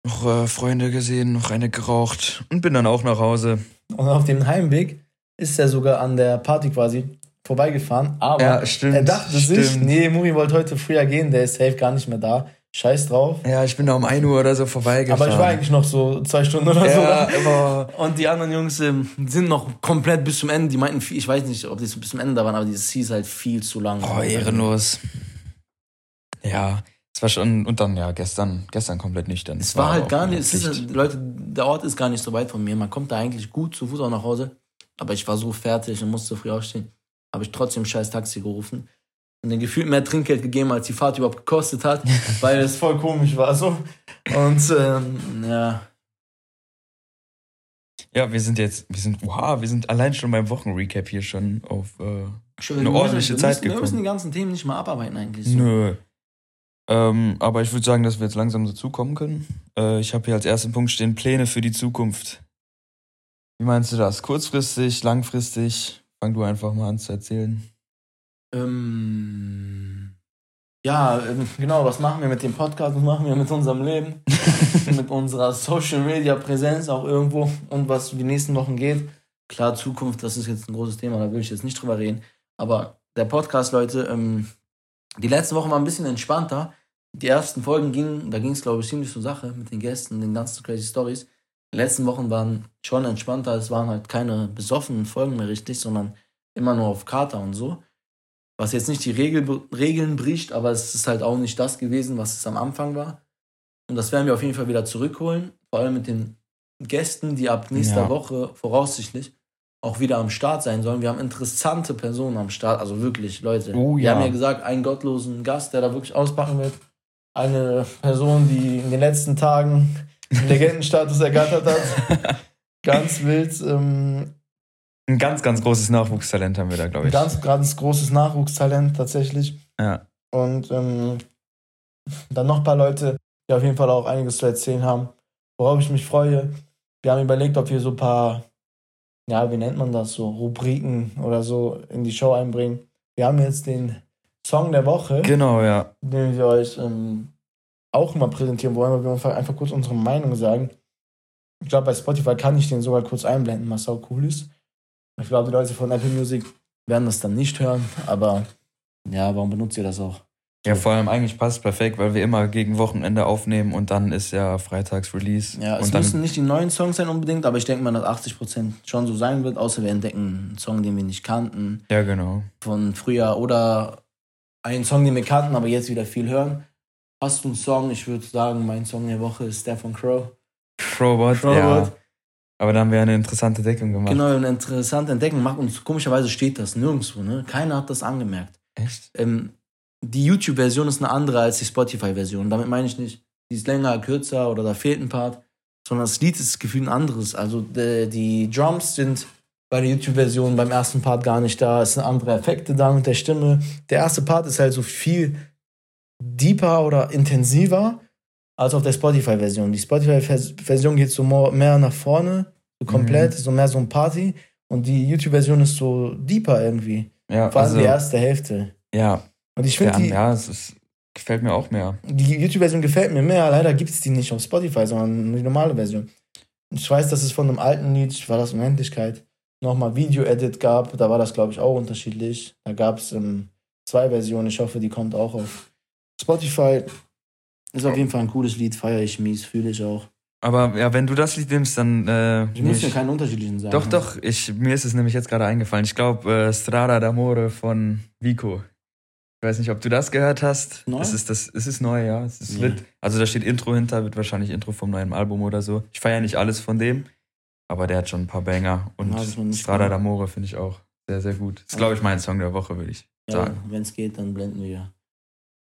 noch äh, Freunde gesehen, noch eine geraucht und bin dann auch nach Hause. Und auf dem Heimweg ist er sogar an der Party quasi vorbeigefahren. Aber Ja, stimmt, er dachte sich, stimmt. nee, Muri wollte heute früher gehen, der ist safe gar nicht mehr da. Scheiß drauf. Ja, ich bin da um 1 Uhr oder so vorbeigefahren. Aber ich war eigentlich noch so zwei Stunden oder Ja, so. aber Und die anderen Jungs ähm, sind noch komplett bis zum Ende. Die meinten, viel, ich weiß nicht, ob die so bis zum Ende da waren, aber dieses hieß halt viel zu lang. Oh, ehrenlos. Ja, es war schon, und dann, ja, gestern, gestern komplett nüchtern. Es war halt auch gar nicht, es ist, halt- Leute, der Ort ist gar nicht so weit von mir. Man kommt da eigentlich gut zu Fuß auch nach Hause. Aber ich war so fertig und musste früh aufstehen. Habe ich trotzdem scheiß Taxi gerufen. Und den gefühlt mehr Trinkgeld gegeben, als die Fahrt überhaupt gekostet hat, weil es voll komisch war so. Und ähm, ja, Ja, wir sind jetzt, wir sind, wow, wir sind allein schon beim Wochenrecap hier schon auf, äh, Schön, Eine müssen- ordentliche wir Zeit müssen, Wir gekommen. müssen die ganzen Themen nicht mal abarbeiten eigentlich. So. nö. Ähm, aber ich würde sagen, dass wir jetzt langsam dazukommen können. Äh, ich habe hier als ersten Punkt stehen Pläne für die Zukunft. Wie meinst du das? Kurzfristig, langfristig? Fang du einfach mal an zu erzählen. Ähm, ja, ähm, genau, was machen wir mit dem Podcast, was machen wir mit unserem Leben, mit unserer Social Media Präsenz auch irgendwo und was die nächsten Wochen geht. Klar, Zukunft, das ist jetzt ein großes Thema, da will ich jetzt nicht drüber reden. Aber der Podcast, Leute, ähm, die letzten Wochen waren ein bisschen entspannter. Die ersten Folgen gingen, da ging es, glaube ich, ziemlich zur Sache mit den Gästen, den ganzen crazy Stories. Die letzten Wochen waren schon entspannter, es waren halt keine besoffenen Folgen mehr richtig, sondern immer nur auf Kater und so was jetzt nicht die Regel, Regeln bricht, aber es ist halt auch nicht das gewesen, was es am Anfang war. Und das werden wir auf jeden Fall wieder zurückholen, vor allem mit den Gästen, die ab nächster Ja. Woche voraussichtlich auch wieder am Start sein sollen. Wir haben interessante Personen am Start, also wirklich, Leute. Oh Wir ja. haben ja gesagt, einen gottlosen Gast, der da wirklich auspacken wird. Eine Person, die in den letzten Tagen Legendenstatus ergattert hat. Ganz wild. Ähm, Ein ganz, ganz großes Nachwuchstalent haben wir da, glaube ein ich. ganz, ganz großes Nachwuchstalent tatsächlich. ja. Und ähm, dann noch ein paar Leute, die auf jeden Fall auch einiges zu erzählen haben, worauf ich mich freue. Wir haben überlegt, ob wir so ein paar, ja, wie nennt man das, so Rubriken oder so in die Show einbringen. Wir haben jetzt den Song der Woche, Genau, ja. den wir euch ähm, auch mal präsentieren wollen, weil wir einfach, kurz unsere Meinung sagen. Ich glaube, bei Spotify kann ich den sogar kurz einblenden, was auch cool ist. Ich glaube, die Leute von Apple Music werden das dann nicht hören, aber ja, warum benutzt ihr das auch? Ja, vor allem eigentlich passt es perfekt, weil wir immer gegen Wochenende aufnehmen und dann ist ja freitags Release. Ja, es müssen nicht die neuen Songs sein unbedingt, aber ich denke mal, dass 80% schon so sein wird, außer wir entdecken einen Song, den wir nicht kannten ja, genau. von früher oder einen Song, den wir kannten, aber jetzt wieder viel hören. Hast du einen Song? Ich würde sagen, mein Song der Woche ist der von Crow. Crowbot, Crowbot. ja. Aber da haben wir eine interessante Deckung gemacht. Genau, eine interessante Entdeckung gemacht und komischerweise steht das nirgendwo, ne? Keiner hat das angemerkt. Echt? Ähm, die YouTube-Version ist eine andere als die Spotify-Version. Damit meine ich nicht, die ist länger, kürzer oder da fehlt ein Part, sondern das Lied ist gefühlt ein anderes. Also die, die Drums sind bei der YouTube-Version beim ersten Part gar nicht da. Es sind andere Effekte da mit der Stimme. Der erste Part ist halt so viel deeper oder intensiver als auf der Spotify-Version. Die Spotify-Version geht so mehr nach vorne, so komplett, so mehr so ein Party. Und die YouTube-Version ist so deeper irgendwie. Ja, Vor allem also, die erste Hälfte. ja, Und ich finde, die, ja, es ist, gefällt mir auch mehr. die YouTube-Version gefällt mir mehr. Leider gibt es die nicht auf Spotify, sondern die normale Version. Ich weiß, dass es von einem alten Lied, war das Unendlichkeit, nochmal Video-Edit gab. Da war das, glaube ich, auch unterschiedlich. Da gab es ähm, zwei Versionen. Ich hoffe, die kommt auch auf Spotify. Ist auf jeden Fall ein cooles Lied, feiere ich mies, fühle ich auch. Aber ja, wenn du das Lied nimmst, dann. Äh, Ich muss ja keinen unterschiedlichen sagen. doch, doch, ich, mir ist es nämlich jetzt gerade eingefallen. Ich glaube, äh, Strada d'Amore von Vico. Ich weiß nicht, ob du das gehört hast. Neu? Es ist, das, es ist neu, ja. Es ist Ja. lit. Also da steht Intro hinter, wird wahrscheinlich Intro vom neuen Album oder so. Ich feiere nicht alles von dem, aber der hat schon ein paar Banger. Und Ja, Strada d'Amore finde ich auch sehr, sehr gut. Ist, glaube ich, mein Song der Woche, würde ich Ja, sagen. wenn es geht, dann blenden wir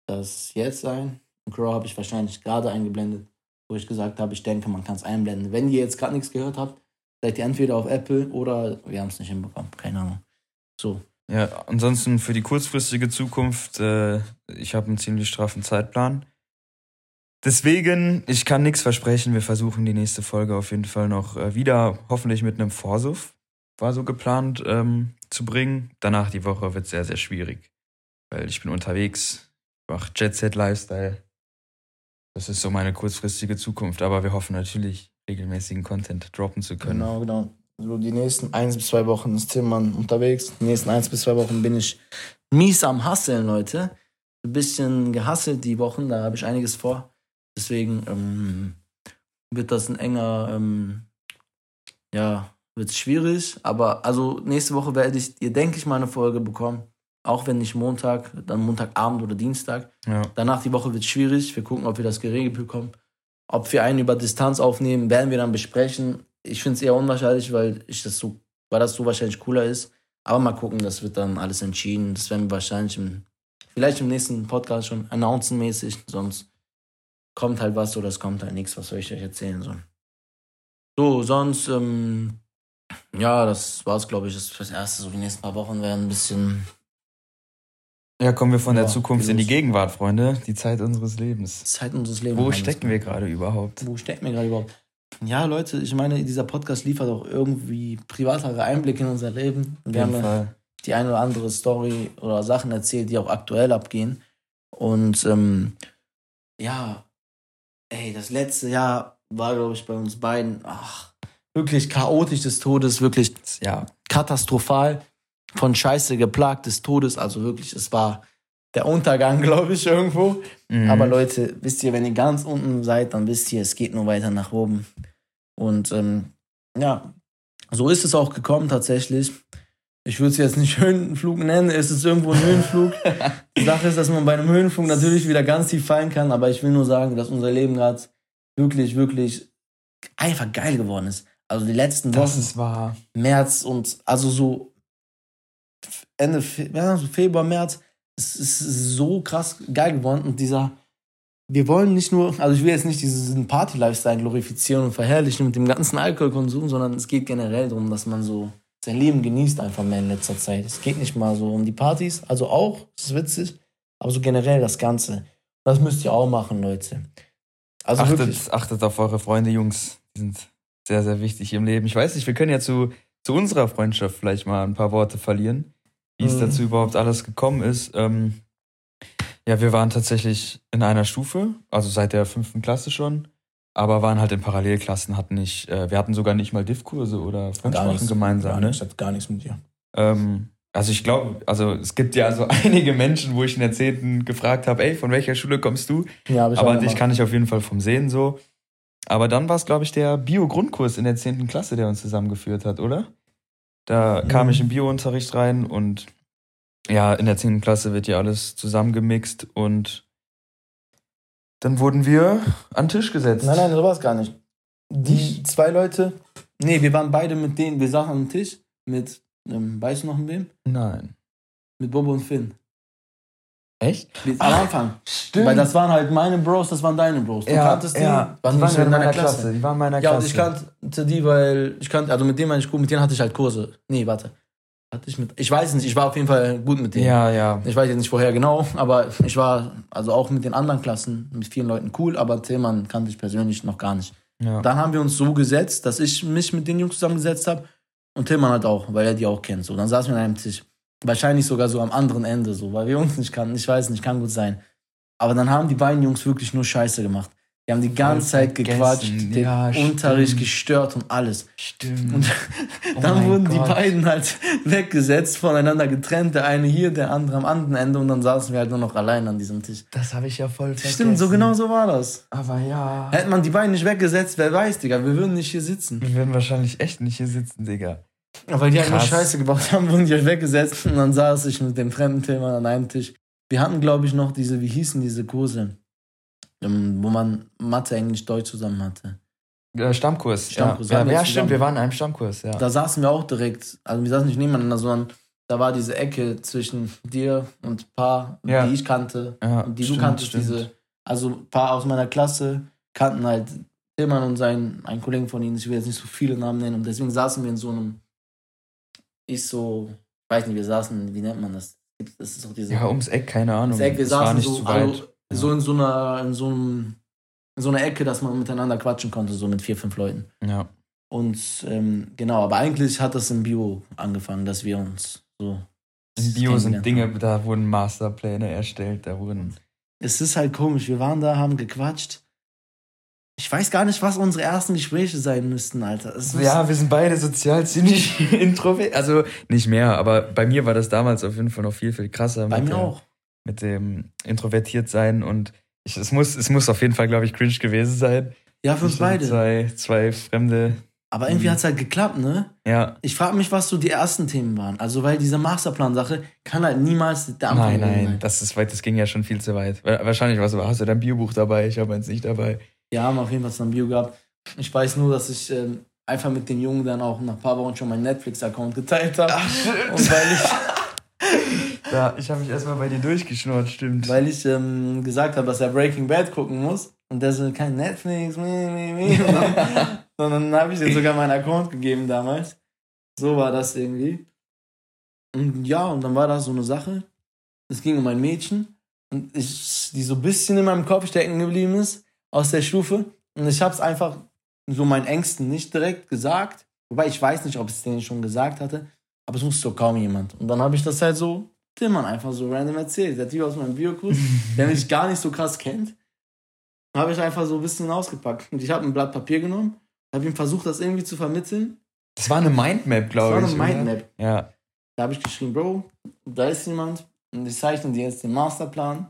das jetzt ein. Und Crow habe ich wahrscheinlich gerade eingeblendet, wo ich gesagt habe, ich denke, man kann es einblenden. Wenn ihr jetzt gerade nichts gehört habt, seid ihr entweder auf Apple oder wir haben es nicht hinbekommen. Keine Ahnung. So. Ja, ansonsten für die kurzfristige Zukunft, äh, ich habe einen ziemlich straffen Zeitplan. Deswegen, ich kann nichts versprechen. Wir versuchen die nächste Folge auf jeden Fall noch äh, wieder, hoffentlich mit einem Vorsuff, war so geplant, ähm, zu bringen. Danach die Woche wird sehr, sehr schwierig, weil ich bin unterwegs, mach Jet Set Lifestyle. Das ist so meine kurzfristige Zukunft, aber wir hoffen natürlich, regelmäßigen Content droppen zu können. Genau, genau. so die nächsten eins bis zwei Wochen ist Tillmann unterwegs. Die nächsten eins bis zwei Wochen bin ich mies am Hasseln, Leute. Ein bisschen gehasselt die Wochen, da habe ich einiges vor. Deswegen ähm, wird das ein enger, ähm, ja, wird schwierig. Aber also nächste Woche werde ich, ihr denke ich, mal eine Folge bekommen. Auch wenn nicht Montag, dann Montagabend oder Dienstag. Ja. Danach die Woche wird schwierig. Wir gucken, ob wir das geregelt bekommen. Ob wir einen über Distanz aufnehmen, werden wir dann besprechen. Ich finde es eher unwahrscheinlich, weil ich das so, weil das so wahrscheinlich cooler ist. Aber mal gucken, das wird dann alles entschieden. Das werden wir wahrscheinlich im, vielleicht im nächsten Podcast schon announcen-mäßig. Sonst kommt halt was oder es kommt halt nichts. Was soll ich euch erzählen? So, so sonst, ähm, ja, das war's, glaube ich, das fürs Erste. So die nächsten paar Wochen werden ein bisschen. Ja, kommen wir von Ja, der Zukunft in die. Gegenwart, Freunde. Die Zeit unseres Lebens. Zeit unseres Lebens. Wo stecken wir gerade überhaupt? Wo stecken wir gerade überhaupt? Ja, Leute, ich meine, dieser Podcast liefert auch irgendwie privatere Einblicke in unser Leben. Wir haben Fall. die eine oder andere Story oder Sachen erzählt, die auch aktuell abgehen. Und ähm, ja, ey, das letzte Jahr war, glaube ich, bei uns beiden ach, wirklich chaotisch des Todes, wirklich Ja, katastrophal, von Scheiße geplagt des Todes. Also wirklich, es war der Untergang, glaube ich, irgendwo. Mhm. Aber Leute, wisst ihr, wenn ihr ganz unten seid, dann wisst ihr, es geht nur weiter nach oben. Und ähm, ja, so ist es auch gekommen tatsächlich. Ich würde es jetzt nicht Höhenflug nennen, es ist irgendwo ein Höhenflug. Die Sache ist, dass man bei einem Höhenflug natürlich wieder ganz tief fallen kann, aber ich will nur sagen, dass unser Leben gerade wirklich, wirklich einfach geil geworden ist. Also die letzten das Wochen, ist wahr. März und also so Ende Fe ja, so Februar, März, es ist so krass geil geworden und dieser, wir wollen nicht nur, also ich will jetzt nicht diesen Party-Lifestyle glorifizieren und verherrlichen mit dem ganzen Alkoholkonsum, sondern es geht generell darum, dass man so sein Leben genießt einfach mehr in letzter Zeit. Es geht nicht mal so um die Partys, also auch, es ist witzig, aber so generell das Ganze. Das müsst ihr auch machen, Leute. Also wirklich. Achtet, achtet auf eure Freunde, Jungs. Die sind sehr, sehr wichtig im Leben. Ich weiß nicht, wir können ja zu, zu unserer Freundschaft vielleicht mal ein paar Worte verlieren, wie es Mhm. dazu überhaupt alles gekommen ist. Ähm, ja, wir waren tatsächlich in einer Stufe, also seit der fünften Klasse schon, aber waren halt in Parallelklassen, hatten nicht, äh, wir hatten sogar nicht mal Diff-Kurse oder Fremdsprachen gemeinsam, gar ne? nichts, hat gar nichts mit dir. Ähm, also ich glaube, also es gibt ja so einige Menschen, wo ich in der Zehnten gefragt habe, ey, von welcher Schule kommst du? Ja, hab ich Aber dich kann ich auf jeden Fall vom Sehen so. Aber dann war es, glaube ich, der Bio-Grundkurs in der 10. Klasse, der uns zusammengeführt hat, oder? Da kam Mhm. ich im Bio-Unterricht rein und ja, in der 10. Klasse wird ja alles zusammengemixt und dann wurden wir an den Tisch gesetzt. Nein, nein, so war es gar nicht. Die Nicht? zwei Leute, nee, wir waren beide mit denen, wir saßen am Tisch mit, ähm, weißt du noch mit wem? Nein. Mit Bobo und Finn. Echt? Am Anfang. Stimmt. Weil das waren halt meine Bros, das waren deine Bros. Du ja, kanntest die, ja, waren die waren in deiner Klasse. Klasse. Die waren in meiner Ja, und Klasse. ich kannte die, weil ich kannte, also mit denen war ich gut, mit denen hatte ich halt Kurse. Nee, warte. Hatte ich mit, ich weiß nicht, ich war auf jeden Fall gut mit denen. Ja, ja. Ich weiß jetzt nicht vorher genau, aber ich war also auch mit den anderen Klassen, mit vielen Leuten cool, aber Tillmann kannte ich persönlich noch gar nicht. ja. Dann haben wir uns so gesetzt, dass ich mich mit den Jungs zusammengesetzt habe und Tillmann halt auch, weil er die auch kennt. So, dann saßen wir an einem Tisch. Wahrscheinlich sogar so am anderen Ende, so, weil wir uns nicht kannten. Ich weiß nicht, kann gut sein. Aber dann haben die beiden Jungs wirklich nur Scheiße gemacht. Die haben die ganze Zeit vergessen. gequatscht, den Ja, Unterricht stimmt. gestört und alles. Stimmt. Und Oh dann mein wurden die Gott. beiden halt weggesetzt, voneinander getrennt. Der eine hier, der andere am anderen Ende. Und dann saßen wir halt nur noch allein an diesem Tisch. Das habe ich ja voll vergessen. Stimmt, so genau so war das. Aber ja. Hätte man die beiden nicht weggesetzt, wer weiß, Digga, wir würden nicht hier sitzen. Wir werden wahrscheinlich echt nicht hier sitzen, Digga. Weil die halt nur. Scheiße gebaut haben, wurden die halt weggesetzt. Und dann saß ich mit dem fremden Thema an einem Tisch. Wir hatten, glaube ich, noch diese, wie hießen diese Kurse, ähm, wo man Mathe, Englisch, Deutsch zusammen hatte. Äh, Stammkurs. Stammkurs, Ja, ja, ja stimmt, wir waren in einem Stammkurs, ja. Da saßen wir auch direkt, also wir saßen nicht nebeneinander, sondern da war diese Ecke zwischen dir und ein paar, Ja. die ich kannte und die stimmt, du kanntest, stimmt. diese, also ein paar aus meiner Klasse kannten halt Tillmann und sein, ein Kollegen von ihnen, ich will jetzt nicht so viele Namen nennen und deswegen saßen wir in so einem, ich so, ich weiß nicht, wir saßen, wie nennt man das? Das ist auch diese, Ja, ums Eck, keine Ahnung. das Eck, wir war saßen nicht so, also, so in so einer, in so einem, in so einer Ecke, dass man miteinander quatschen konnte, so mit vier, fünf Leuten. ja. Und ähm, genau, aber eigentlich hat das im Bio angefangen, dass wir uns so. In Bio sind Dinge, da wurden Masterpläne erstellt, da wurden. Es ist halt komisch, wir waren da, haben gequatscht. Ich weiß gar nicht, was unsere ersten Gespräche sein müssten, Alter. Es Ja, wir sind beide sozial ziemlich introvertiert. Also nicht mehr, aber bei mir war das damals auf jeden Fall noch viel, viel krasser. bei mir der- auch. Mit dem introvertiert sein und ich, es, muss, es muss auf jeden Fall, glaube ich, cringe gewesen sein. Ja, für uns beide. Zwei, zwei Fremde. Aber irgendwie Mhm. hat's halt geklappt, ne? Ja. Ich frage mich, was so die ersten Themen waren. Also, weil diese Masterplan-Sache kann halt niemals der Anfang Nein, nein, sein. das ist weit, das ging ja schon viel zu weit. Wa- Wahrscheinlich was, hast du dein Biobuch dabei? Ich habe eins nicht dabei. Wir haben auf jeden Fall zusammen Bio gehabt. Ich weiß nur, dass ich ähm, einfach mit dem Jungen dann auch nach ein paar Wochen schon meinen Netflix-Account geteilt habe. Und weil ich, Ja, ich habe mich erstmal bei dir durchgeschnurrt, stimmt. weil ich ähm, gesagt habe, dass er Breaking Bad gucken muss. Und der so, kein Netflix, meh, meh, meh. Sondern dann habe ich ihm sogar meinen Account gegeben damals. So war das irgendwie. Und ja, und dann war das so eine Sache. Es ging um ein Mädchen. Und ich, die so ein bisschen in meinem Kopf stecken geblieben ist, aus der Stufe. Und ich habe es einfach so meinen Ängsten nicht direkt gesagt. Wobei ich weiß nicht, ob ich es denen schon gesagt hatte. Aber es wusste so kaum jemand. Und dann habe ich das halt so Tillmann einfach so random erzählt. Der Typ aus meinem Biokurs, der mich gar nicht so krass kennt, habe ich einfach so ein bisschen ausgepackt. Und ich habe ein Blatt Papier genommen, habe ihm versucht, das irgendwie zu vermitteln. Das war eine Mindmap, Das glaube war ich. eine oder? Mindmap. Ja. Da habe ich geschrieben, Bro, da ist jemand und ich zeichne dir jetzt den Masterplan,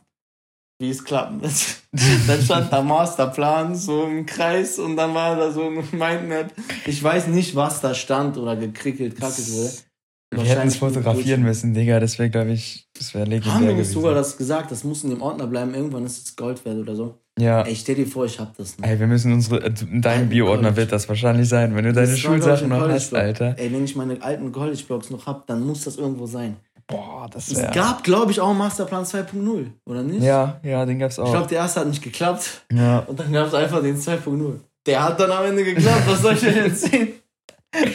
wie es klappen wird. dann stand da Masterplan so im Kreis und dann war da so eine Mindmap. Ich weiß nicht, was da stand oder gekrickelt, krackelt wurde. Wir hätten es fotografieren müssen, Digga. Das wäre, glaube ich, das wäre Haben legendär wir uns gewesen. sogar das gesagt, das muss in dem Ordner bleiben, irgendwann ist es Gold wert oder so. ja. Ey, stell dir vor, ich hab das noch. Ey, wir müssen unsere, äh, in deinem Bio-Ordner wird das wahrscheinlich sein, wenn du deine Das ich, Schulsachen ein noch hast. Alter. Ey, wenn ich meine alten College-Blogs noch hab, dann muss das irgendwo sein. Boah, das Es gab, glaube ich, auch einen Masterplan 2.0, oder nicht? Ja, ja, den gab's Ich auch. glaube, der erste hat nicht geklappt. ja. Und dann gab es einfach den 2.0. Der hat dann am Ende geklappt, was soll ich denn erzählen?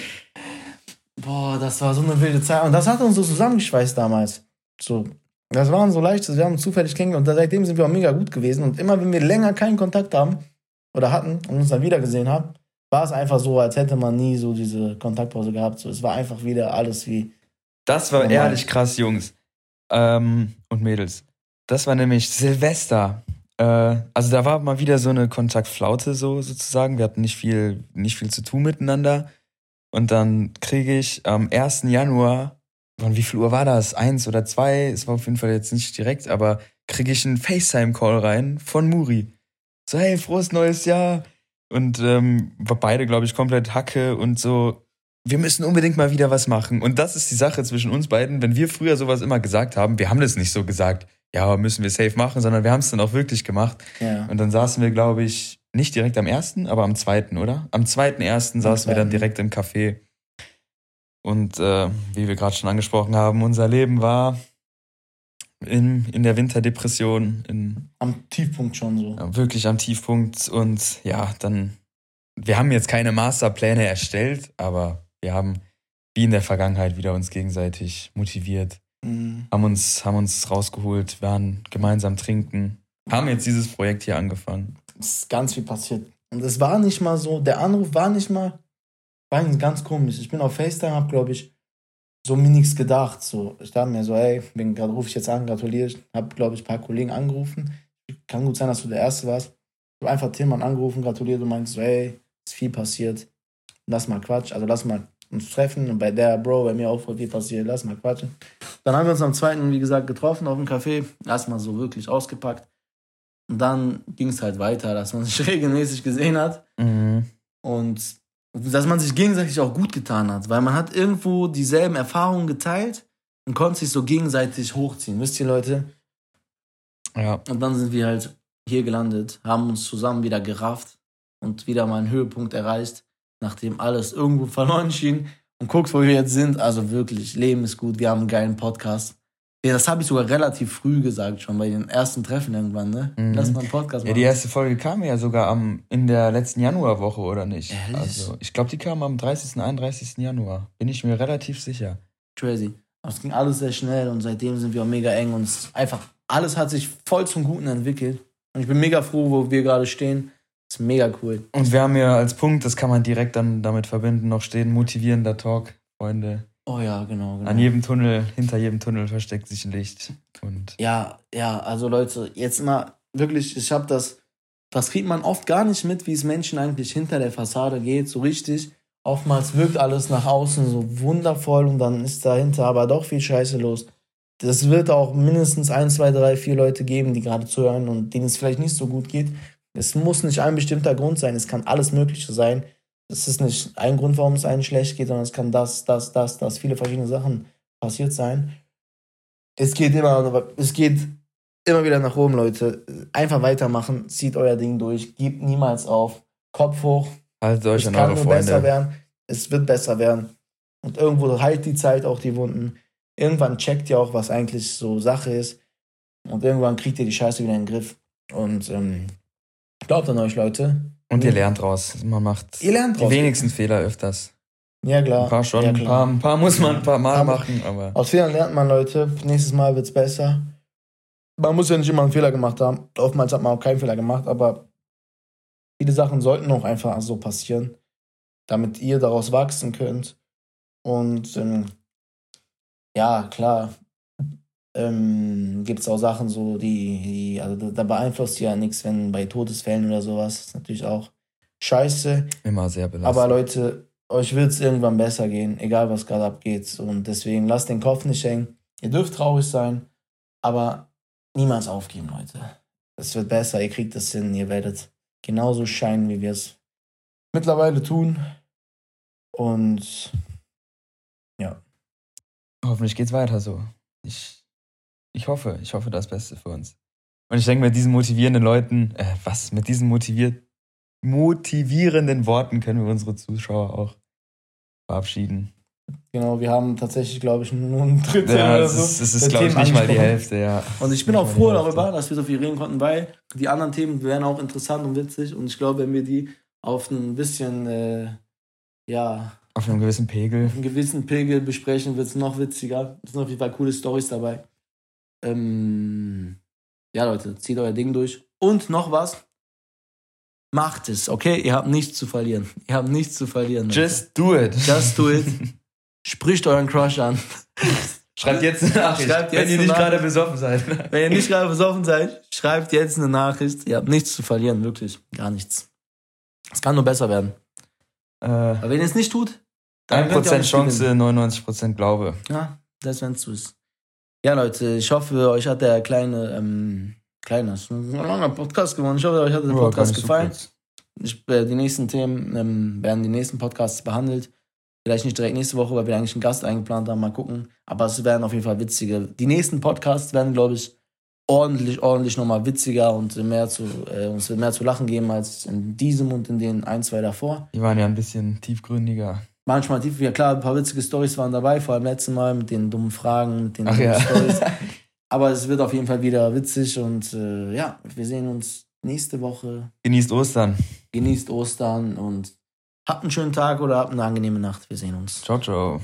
Boah, das war so eine wilde Zeit. Und das hat uns so zusammengeschweißt damals. So. Das waren so leicht, wir haben uns zufällig kennengelernt und seitdem sind wir auch mega gut gewesen. Und immer wenn wir länger keinen Kontakt haben oder hatten und uns dann wieder gesehen haben, war es einfach so, als hätte man nie so diese Kontaktpause gehabt. So, es war einfach wieder alles wie. Das war Normal. ehrlich krass, Jungs. Ähm, und Mädels. Das war nämlich Silvester. Äh, also da war mal wieder so eine Kontaktflaute so sozusagen. Wir hatten nicht viel, nicht viel zu tun miteinander. Und dann kriege ich am 1. Januar, von wie viel Uhr war das? Eins oder zwei? Es war auf jeden Fall jetzt nicht direkt, aber kriege ich einen FaceTime-Call rein von Muri. So, hey, frohes neues Jahr. Und ähm, war beide, glaube ich, komplett Hacke und so, wir müssen unbedingt mal wieder was machen. Und das ist die Sache zwischen uns beiden. Wenn wir früher sowas immer gesagt haben, wir haben das nicht so gesagt, ja, müssen wir safe machen, sondern wir haben es dann auch wirklich gemacht. Ja. Und dann saßen wir, glaube ich, nicht direkt am ersten, aber am zweiten, oder? Am zweiten ersten saßen wir dann direkt im Café. Und äh, wie wir gerade schon angesprochen haben, unser Leben war in, in der Winterdepression, in, Am Tiefpunkt schon so. ja, wirklich am Tiefpunkt. Und ja, dann, wir haben jetzt keine Masterpläne erstellt, aber wir haben wie in der Vergangenheit wieder uns gegenseitig motiviert, Mhm. haben uns, haben uns rausgeholt, waren gemeinsam trinken, haben jetzt dieses Projekt hier angefangen. Es ist ganz viel passiert. Und es war nicht mal so, der Anruf war nicht mal, war eigentlich ganz komisch. Ich bin auf FaceTime, hab, glaube ich, so mir nichts gedacht. So, ich dachte mir so, ey, bin gerade rufe ich jetzt an, gratuliere ich. Hab, glaube ich, ein paar Kollegen angerufen. Kann gut sein, dass du der Erste warst. Ich hab einfach Tillmann angerufen, gratuliert und meinst so, ey, ist viel passiert. Lass mal Quatsch, also lass mal uns treffen. Und bei der Bro, bei mir auch voll viel passiert, lass mal quatschen. Dann haben wir uns am zweiten, wie gesagt, getroffen auf dem Café. Erstmal so wirklich ausgepackt. Und dann ging es halt weiter, dass man sich regelmäßig gesehen hat und dass man sich gegenseitig auch gut getan hat, weil man hat irgendwo dieselben Erfahrungen geteilt und konnte sich so gegenseitig hochziehen. Wisst ihr, Leute? Ja, Und dann sind wir halt hier gelandet, haben uns zusammen wieder gerafft und wieder mal einen Höhepunkt erreicht, nachdem alles irgendwo verloren schien. Und guckt, wo wir jetzt sind. Also wirklich, Leben ist gut, wir haben einen geilen Podcast. Ja, das habe ich sogar relativ früh gesagt, schon bei den ersten Treffen irgendwann, ne? Mhm. Lass mal einen Podcast Ja, machen. die erste Folge kam ja sogar am, in der letzten Januarwoche, oder nicht? Ehrlich? Also, ich glaube, die kam am 30., 31. Januar. Bin ich mir relativ sicher. Crazy. Aber es ging alles sehr schnell und seitdem sind wir auch mega eng und einfach, alles hat sich voll zum Guten entwickelt. Und ich bin mega froh, wo wir gerade stehen. Ist mega cool. Und wir haben ja als Punkt, das kann man direkt dann damit verbinden, noch stehen, motivierender Talk, Freunde. Oh ja, genau, genau. An jedem Tunnel, hinter jedem Tunnel versteckt sich ein Licht. Und Ja, ja, also Leute, jetzt mal wirklich, ich habe das das kriegt man oft gar nicht mit, wie es Menschen eigentlich hinter der Fassade geht, so richtig. Oftmals wirkt alles nach außen so wundervoll und dann ist dahinter aber doch viel Scheiße los. Das wird auch mindestens ein, zwei, drei, vier Leute geben, die gerade zuhören und denen es vielleicht nicht so gut geht. Es muss nicht ein bestimmter Grund sein, es kann alles Mögliche sein. Es ist nicht ein Grund, warum es einem schlecht geht, sondern es kann das, das, das, das, viele verschiedene Sachen passiert sein. Es geht immer, es geht immer wieder nach oben, Leute. Einfach weitermachen, zieht euer Ding durch, gebt niemals auf. Kopf hoch. Haltet euch es an kann eure nur Freunde. besser werden. Es wird besser werden. Und irgendwo heilt die Zeit auch die Wunden. Irgendwann checkt ihr auch, was eigentlich so Sache ist. Und irgendwann kriegt ihr die Scheiße wieder in den Griff. Und ähm, glaubt an euch, Leute. Und ihr lernt draus. Man macht Ihr lernt die wenigsten Fehler öfters. Ja, klar. Ein paar schon, ja, ein, paar, ein paar muss man ein paar Mal Aber- machen, aber Aus Fehlern lernt man, Leute. Nächstes Mal wird's besser. Man muss ja nicht immer einen Fehler gemacht haben. Oftmals hat man auch keinen Fehler gemacht, aber viele Sachen sollten auch einfach so passieren, damit ihr daraus wachsen könnt. Und ähm, ja, klar, ähm, gibt es auch Sachen so, die, die also da, da beeinflusst ja nichts, wenn bei Todesfällen oder sowas, ist natürlich auch scheiße. immer sehr belastend. Aber Leute, euch wird es irgendwann besser gehen, egal was gerade abgeht. Und deswegen lasst den Kopf nicht hängen. Ihr dürft traurig sein, aber niemals aufgeben, Leute. Es wird besser, ihr kriegt das hin, ihr werdet genauso scheinen, wie wir es mittlerweile tun. Und Hoffentlich geht's weiter so. Ich, ich hoffe, ich hoffe das Beste für uns. Und ich denke, mit diesen motivierenden Leuten, äh, was, mit diesen motiviert, motivierenden Worten können wir unsere Zuschauer auch verabschieden. genau, wir haben tatsächlich, glaube ich, nur ein Drittel Ja, oder es so. ist, es ist glaube ich, nicht mal die. Hälfte, ja. Und ich bin Nicht auch froh darüber, dass wir so viel reden konnten, weil die anderen Themen wären auch interessant und witzig. Und ich glaube, wenn wir die auf ein bisschen, äh, ja, Auf einem gewissen Pegel. auf einen gewissen Pegel besprechen, wird es noch witziger. Es sind auf jeden Fall coole Stories dabei. Ähm, ja, Leute, zieht euer Ding durch. Und noch was. Macht es, okay? Ihr habt nichts zu verlieren. Ihr habt nichts zu verlieren. Leute. Just do it. Just do it. Spricht euren Crush an. Schreibt jetzt eine Nachricht, Schreibt wenn ihr nicht gerade besoffen seid. Wenn ihr nicht gerade besoffen seid, schreibt jetzt eine Nachricht. Ihr habt nichts zu verlieren, wirklich. Gar nichts. Es kann nur besser werden. Äh, Aber wenn ihr es nicht tut, dann könnt ihr auch 1% nicht Chance, gewinnen. 99% Glaube. Ja, das wenn es so ist. Ja, Leute, ich hoffe, euch hat der kleine, ähm, kleiner, ein langer Podcast geworden. Ich hoffe, euch hat der Ja, Podcast so gefallen. Ich, äh, die nächsten Themen ähm, werden die nächsten Podcasts behandelt. Vielleicht nicht direkt nächste Woche, weil wir eigentlich einen Gast eingeplant haben. Mal gucken. Aber es werden auf jeden Fall witzige. Die nächsten Podcasts werden, glaube ich, ordentlich, ordentlich nochmal witziger und mehr zu, äh, uns wird mehr zu lachen geben als in diesem und in den ein, zwei davor. Die waren ja ein bisschen tiefgründiger. Manchmal tief, ja klar, ein paar witzige Stories waren dabei, vor allem letztes Mal mit den dummen Fragen, mit den Ach dummen ja. Stories. Aber es wird auf jeden Fall wieder witzig und äh, ja, wir sehen uns nächste Woche. Genießt Ostern. Genießt Ostern und habt einen schönen Tag oder habt eine angenehme Nacht. Wir sehen uns. Ciao, ciao.